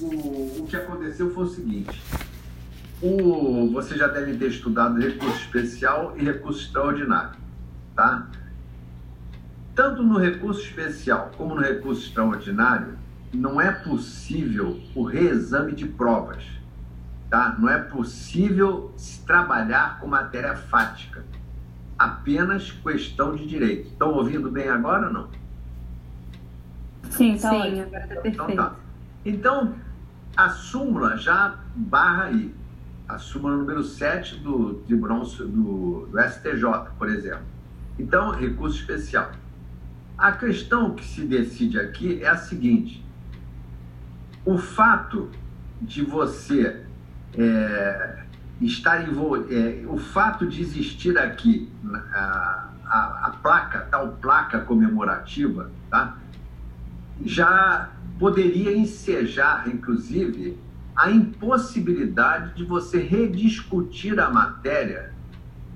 o, o que aconteceu foi o seguinte. O, você já deve ter estudado recurso especial e recurso extraordinário, tá? Tanto no recurso especial como no recurso extraordinário, não é possível o reexame de provas, tá? Não é possível se trabalhar com matéria fática, apenas questão de direito. Estão ouvindo bem agora ou não? Sim, tá Sim, agora tá perfeito. Então, tá. então, a súmula já barra aí. A súmula número 7 do Tribunal do, do STJ, por exemplo. Então, recurso especial. A questão que se decide aqui é a seguinte: o fato de você é, estar envolvido, é, o fato de existir aqui a, a, a, placa, tal placa comemorativa, tá? já poderia ensejar, inclusive, a impossibilidade de você rediscutir a matéria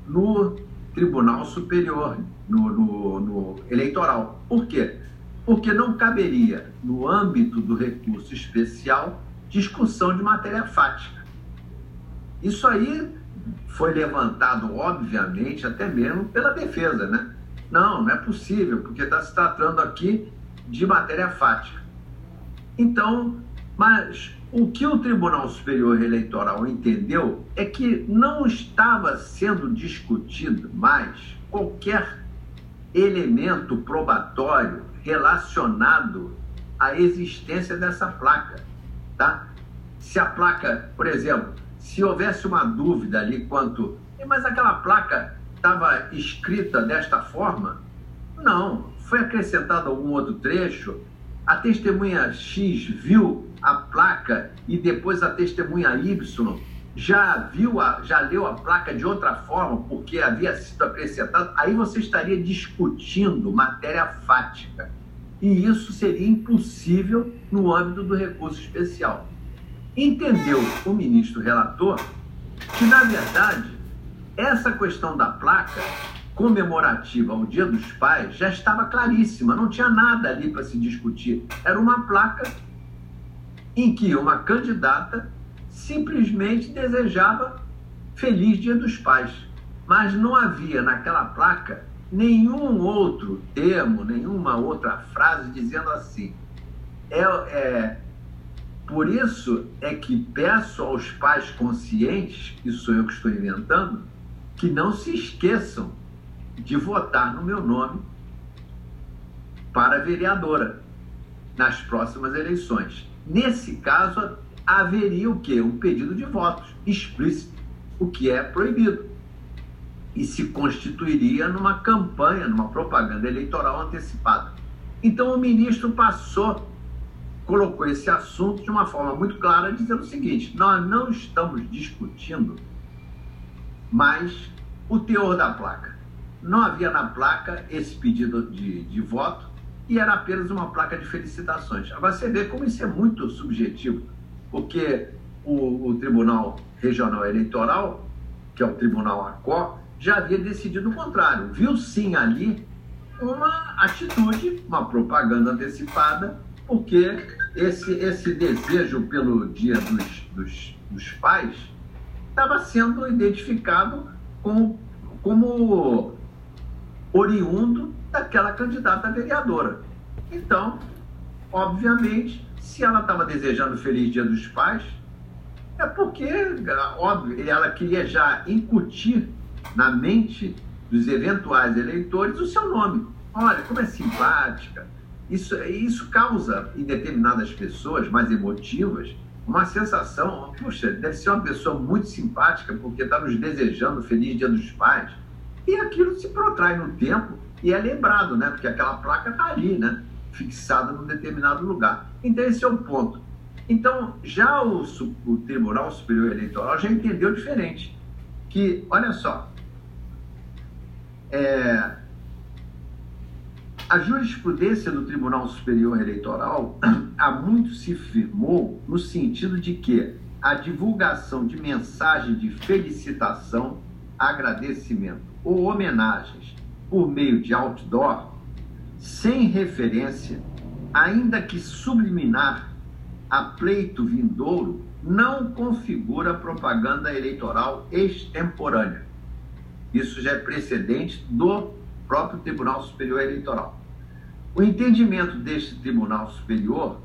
no Tribunal Superior, no, no, no eleitoral. Por quê? Porque não caberia, no âmbito do recurso especial, discussão de matéria fática. Isso aí foi levantado, obviamente, até mesmo pela defesa, né? Não, não é possível, porque está se tratando aqui de matéria fática. Então, mas o que o Tribunal Superior Eleitoral entendeu é que não estava sendo discutido mais qualquer elemento probatório relacionado à existência dessa placa, tá? Se a placa, por exemplo, se houvesse uma dúvida ali quanto, mas aquela placa estava escrita desta forma? Não, foi acrescentado algum outro trecho, a testemunha X viu a placa e depois a testemunha Y já viu, a, já leu a placa de outra forma porque havia sido acrescentado, aí você estaria discutindo matéria fática. E isso seria impossível no âmbito do recurso especial. Entendeu o ministro relator que, na verdade, essa questão da placa comemorativa ao Dia dos Pais já estava claríssima, não tinha nada ali para se discutir. Era uma placa em que uma candidata simplesmente desejava Feliz Dia dos Pais. Mas não havia naquela placa nenhum outro termo, nenhuma outra frase dizendo assim. É, é, por isso é que peço aos pais conscientes, isso sou eu que estou inventando, que não se esqueçam de votar no meu nome para vereadora nas próximas eleições. Nesse caso, haveria o quê? Um pedido de votos explícito, o que é proibido. E se constituiria numa campanha, numa propaganda eleitoral antecipada. Então o ministro passou, colocou esse assunto de uma forma muito clara, dizendo o seguinte: nós não estamos discutindo mais o teor da placa não havia na placa esse pedido de, de voto e era apenas uma placa de felicitações. Agora você vê como isso é muito subjetivo, porque o, o Tribunal Regional Eleitoral, que é o Tribunal ACO, já havia decidido o contrário. Viu sim ali uma atitude, uma propaganda antecipada, porque esse, esse desejo pelo Dia dos, dos, dos Pais estava sendo identificado com, como oriundo daquela candidata vereadora. Então, obviamente, se ela estava desejando Feliz Dia dos Pais, é porque, óbvio, ela queria já incutir na mente dos eventuais eleitores o seu nome. Olha, como é simpática. Isso, isso causa em determinadas pessoas mais emotivas uma sensação, puxa, deve ser uma pessoa muito simpática porque está nos desejando Feliz Dia dos Pais e aquilo se protrai no tempo e é lembrado, né? Porque aquela placa está ali, né? Fixada num determinado lugar. Então, esse é o ponto. Então, já o, o Tribunal Superior Eleitoral já entendeu diferente. Que, olha só, é, a jurisprudência do Tribunal Superior Eleitoral há muito se firmou no sentido de que a divulgação de mensagem de felicitação, agradecimento ou homenagens por meio de outdoor, sem referência, ainda que subliminar, a pleito vindouro não configura propaganda eleitoral extemporânea. Isso já é precedente do próprio Tribunal Superior Eleitoral. O entendimento deste Tribunal Superior,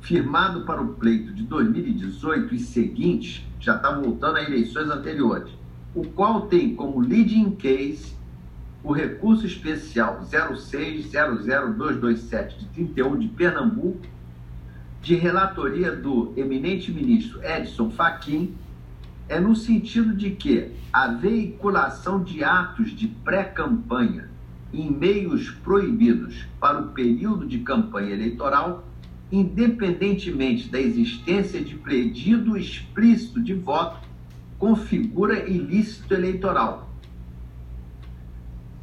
firmado para o pleito de 2018 e seguintes, já está voltando a eleições anteriores, o qual tem como leading case o recurso especial 0600227 de 31 de Pernambuco, de relatoria do eminente ministro Edson Fachin, é no sentido de que a veiculação de atos de pré-campanha em meios proibidos para o período de campanha eleitoral, independentemente da existência de pedido explícito de voto, configura ilícito eleitoral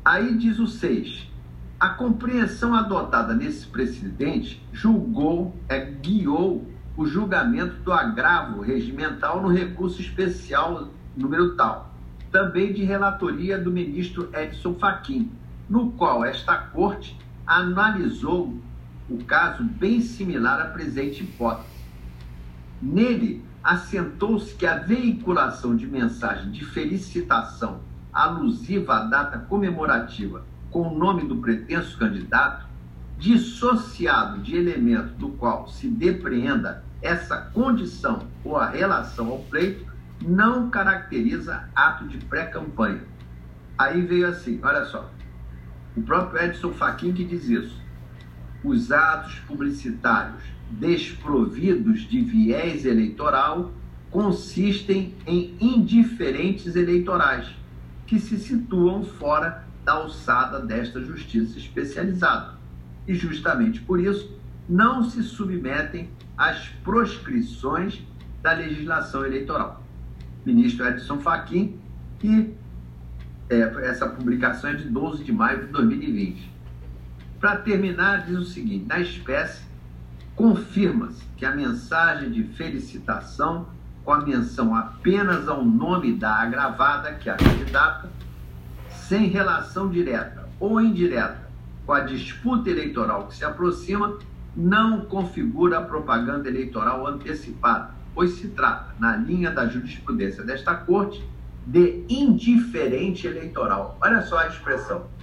Aí diz o 6. A compreensão adotada nesse precedente julgou, é, guiou o julgamento do agravo regimental no recurso especial número tal, também de relatoria do ministro Edson Fachin, no qual esta corte analisou o caso bem similar à presente hipótese. Nele, assentou-se que a veiculação de mensagem de felicitação alusiva à data comemorativa com o nome do pretenso candidato, dissociado de elemento do qual se depreenda essa condição ou a relação ao pleito, não caracteriza ato de pré-campanha. Aí veio assim, olha só, o próprio Edson Fachin que diz isso. Os atos publicitários desprovidos de viés eleitoral consistem em indiferentes eleitorais que se situam fora da alçada desta justiça especializada. E justamente por isso não se submetem às proscrições da legislação eleitoral. Ministro Edson Fachin, e é, essa publicação é de 12 de maio de 2020. Para terminar, diz o seguinte: na espécie, confirma-se que a mensagem de felicitação com a menção apenas ao nome da agravada, que é a candidata, sem relação direta ou indireta com a disputa eleitoral que se aproxima, não configura a propaganda eleitoral antecipada, pois se trata, na linha da jurisprudência desta Corte, de indiferente eleitoral. Olha só a expressão.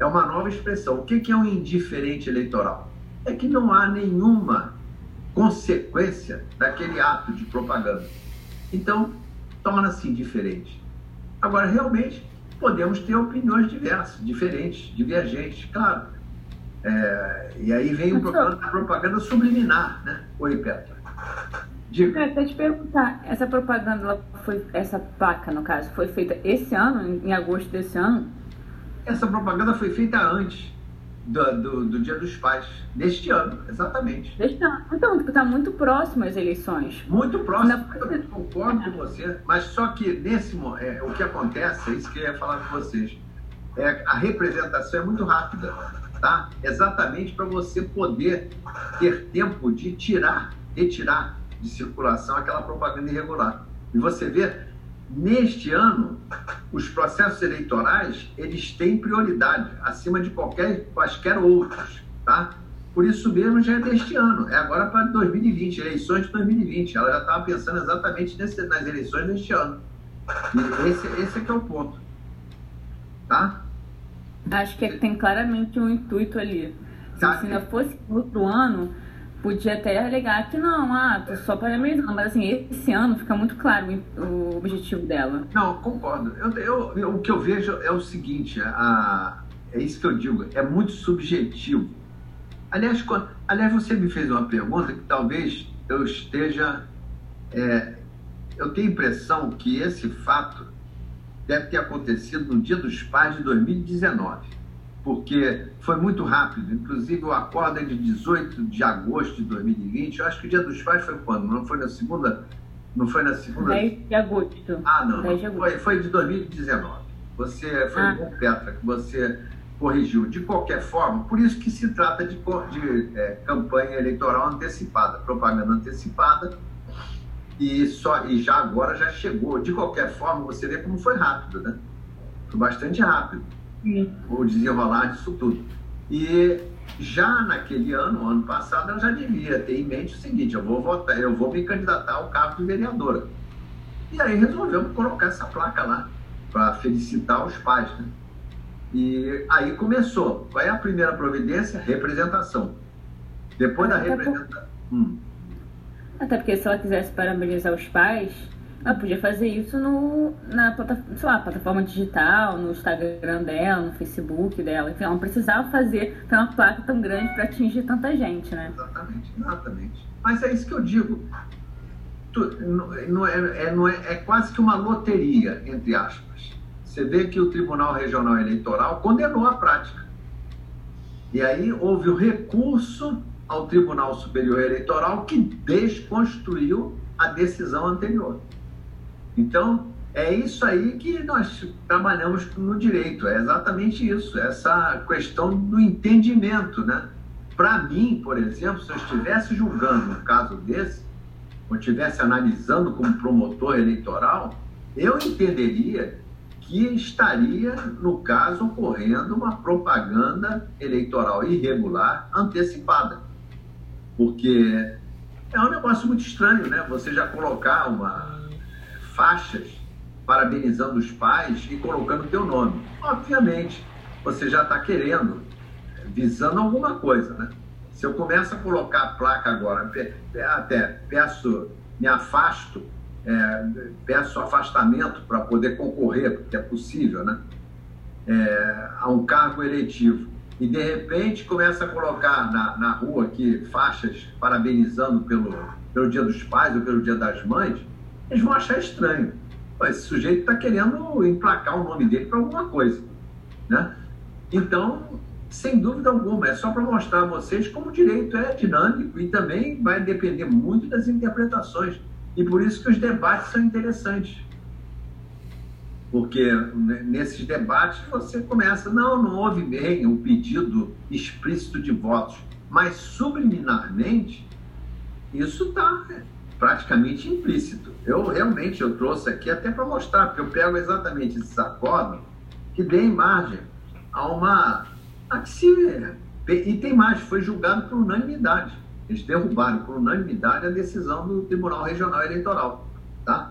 É uma nova expressão. O que é um indiferente eleitoral? É que não há nenhuma consequência daquele ato de propaganda. Então, torna-se diferente. Agora, realmente, podemos ter opiniões diversas, diferentes, divergentes, claro. É, e aí vem o problema da propaganda subliminar, né? Oi, Petra. Diga. Eu te perguntar, essa propaganda, foi, essa placa, no caso, foi feita esse ano, em agosto desse ano? Essa propaganda foi feita antes do, do, do, Dia dos Pais, deste ano, exatamente. Então, está tipo, muito próximo às eleições. Muito próximo, Na... eu concordo com você, mas só que nesse é, o que acontece, é isso que eu ia falar com vocês, é, a representação é muito rápida, tá? Exatamente para você poder ter tempo de tirar, retirar de circulação aquela propaganda irregular. E você vê Neste ano, os processos eleitorais eles têm prioridade acima de qualquer quaisquer outros, tá? Por isso mesmo já é deste ano, é agora para 2020, eleições de 2020. Ela já estava pensando exatamente nesse, nas eleições deste ano. E esse, esse é que é o ponto, tá? Acho que tem claramente um intuito ali. Se tá. ainda fosse outro ano, podia até alegar que não, ah, tô só parabenizando, mas assim, esse ano fica muito claro o objetivo dela. Não, concordo. Eu, eu, eu, o que eu vejo é o seguinte, a, é isso que eu digo, é muito subjetivo. Aliás, quando, aliás, você me fez uma pergunta que talvez eu esteja. É, eu tenho a impressão que esse fato deve ter acontecido no Dia dos Pais de 2019 porque foi muito rápido. Inclusive, o acordo é de 18 de agosto de 2020. Eu acho que o Dia dos Pais foi quando? Não foi na segunda? Não foi na segunda? 10 de agosto. Ah, não. de foi, foi de 2019. Você foi ah. bom, Petra, que você corrigiu. De qualquer forma, por isso que se trata de, de é, campanha eleitoral antecipada, propaganda antecipada. E, só, e já agora já chegou. De qualquer forma, você vê como foi rápido, né? Foi bastante rápido o desenrolar disso tudo. E já naquele ano, ano passado, ela já devia ter em mente o seguinte: eu vou votar, eu vou me candidatar ao cargo de vereadora. E aí resolvemos colocar essa placa lá para felicitar os pais. Né? E aí começou. Qual é a primeira providência? Representação. Depois da representação. Hum. Até porque se ela quisesse parabenizar os pais, ela podia fazer isso no, na plataforma, lá, plataforma digital, no Instagram dela, no Facebook dela. Então, ela não precisava fazer uma placa tão grande para atingir tanta gente, né? Exatamente, exatamente. Mas é isso que eu digo. Tu, não é, é, não é, é quase que uma loteria, entre aspas. Você vê que o Tribunal Regional Eleitoral condenou a prática. E aí houve o recurso ao Tribunal Superior Eleitoral que desconstruiu a decisão anterior. Então, é isso aí que nós trabalhamos no direito, é exatamente isso, essa questão do entendimento, né? Para mim, por exemplo, se eu estivesse julgando um caso desse, ou estivesse analisando como promotor eleitoral, eu entenderia que estaria, no caso, ocorrendo uma propaganda eleitoral irregular antecipada porque é um negócio muito estranho, né? Você já colocar uma faixas parabenizando os pais e colocando o teu nome. Obviamente, você já está querendo, visando alguma coisa, né? Se eu começo a colocar a placa agora, até peço, me afasto, é, peço afastamento para poder concorrer, porque é possível, né? É, a um cargo eletivo e de repente começa a colocar na, na rua aqui faixas parabenizando pelo, pelo Dia dos Pais ou pelo Dia das Mães, eles vão achar estranho. Esse sujeito está querendo emplacar o nome dele para alguma coisa. Né? Então, sem dúvida alguma, é só para mostrar a vocês como o direito é dinâmico e também vai depender muito das interpretações. E por isso que os debates são interessantes porque nesses debates você começa, não, não houve bem um pedido explícito de votos, mas subliminarmente isso está praticamente implícito. Eu realmente eu trouxe aqui até para mostrar, porque eu pego exatamente esses acordos que deem margem a uma a que se, e tem mais, foi julgado por unanimidade. Eles derrubaram por unanimidade a decisão do Tribunal Regional Eleitoral, tá?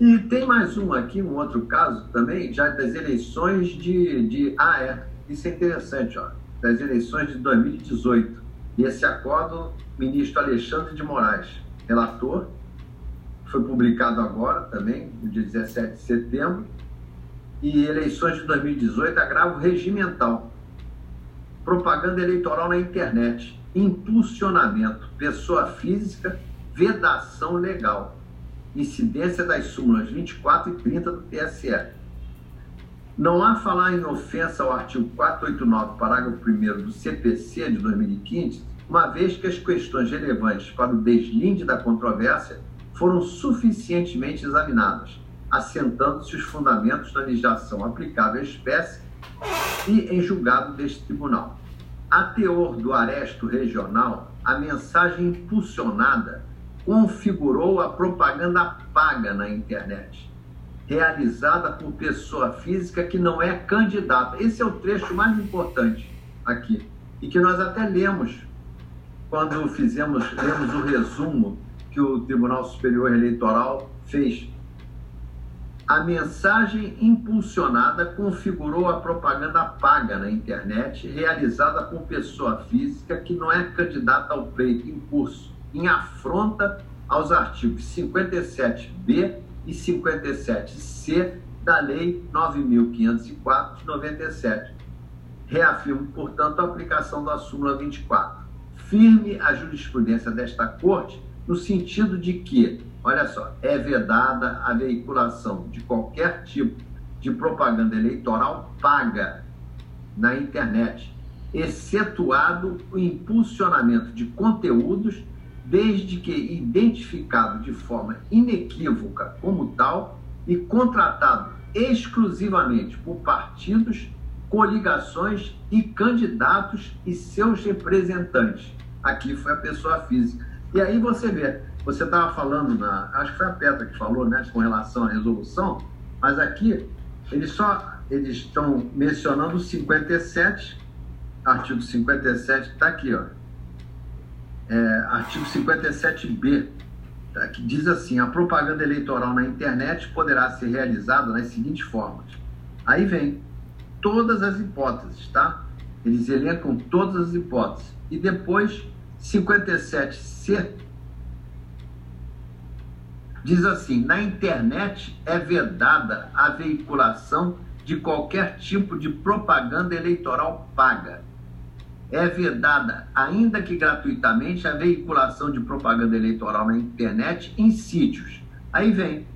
E tem mais um aqui, um outro caso também, já das eleições de. de ah, é, isso é interessante, ó, das eleições de 2018. E esse acordo, ministro Alexandre de Moraes, relator, foi publicado agora também, no dia 17 de setembro. E eleições de 2018, agravo regimental. Propaganda eleitoral na internet, impulsionamento, pessoa física, vedação legal incidência das súmulas 24 e 30 do TSE. Não há falar em ofensa ao artigo 489, parágrafo 1 do CPC de 2015, uma vez que as questões relevantes para o deslinde da controvérsia foram suficientemente examinadas, assentando-se os fundamentos da legislação aplicável à espécie e em julgado deste tribunal. A teor do aresto regional, a mensagem impulsionada configurou a propaganda paga na internet, realizada por pessoa física que não é candidata. Esse é o trecho mais importante aqui e que nós até lemos quando fizemos lemos o resumo que o Tribunal Superior Eleitoral fez. A mensagem impulsionada configurou a propaganda paga na internet, realizada por pessoa física que não é candidata ao pleito em curso em afronta aos artigos 57b e 57c da Lei 9.504 de 97. Reafirmo, portanto, a aplicação da súmula 24. Firme a jurisprudência desta Corte no sentido de que, olha só, é vedada a veiculação de qualquer tipo de propaganda eleitoral paga na internet, excetuado o impulsionamento de conteúdos desde que identificado de forma inequívoca como tal e contratado exclusivamente por partidos, coligações e candidatos e seus representantes. Aqui foi a pessoa física. E aí você vê, você estava falando, na, acho que foi a Petra que falou, né, com relação à resolução, mas aqui eles só eles estão mencionando 57 artigo 57, está aqui, ó. É, artigo 57b, tá, que diz assim: a propaganda eleitoral na internet poderá ser realizada nas seguintes formas. Aí vem todas as hipóteses, tá? Eles elencam todas as hipóteses. E depois, 57c diz assim: na internet é vedada a veiculação de qualquer tipo de propaganda eleitoral paga. É vedada, ainda que gratuitamente, a veiculação de propaganda eleitoral na internet em sítios. Aí vem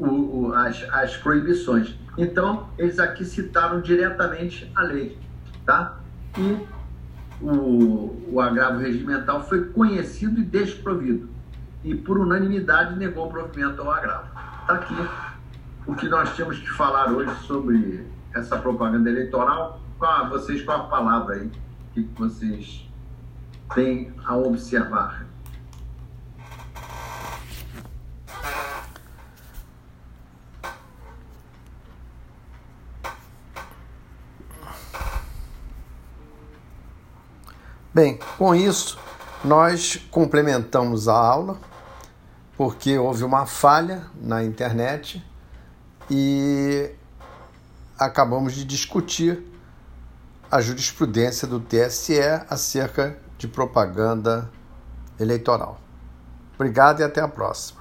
o, o, as, as proibições. Então, eles aqui citaram diretamente a lei. Tá? E o, o agravo regimental foi conhecido e desprovido. E, por unanimidade, negou o provimento ao agravo. Está aqui o que nós temos que falar hoje sobre essa propaganda eleitoral. Qual, vocês, qual a palavra aí que vocês têm a observar? Bem, com isso, nós complementamos a aula, porque houve uma falha na internet e acabamos de discutir a jurisprudência do TSE acerca de propaganda eleitoral. Obrigado e até a próxima.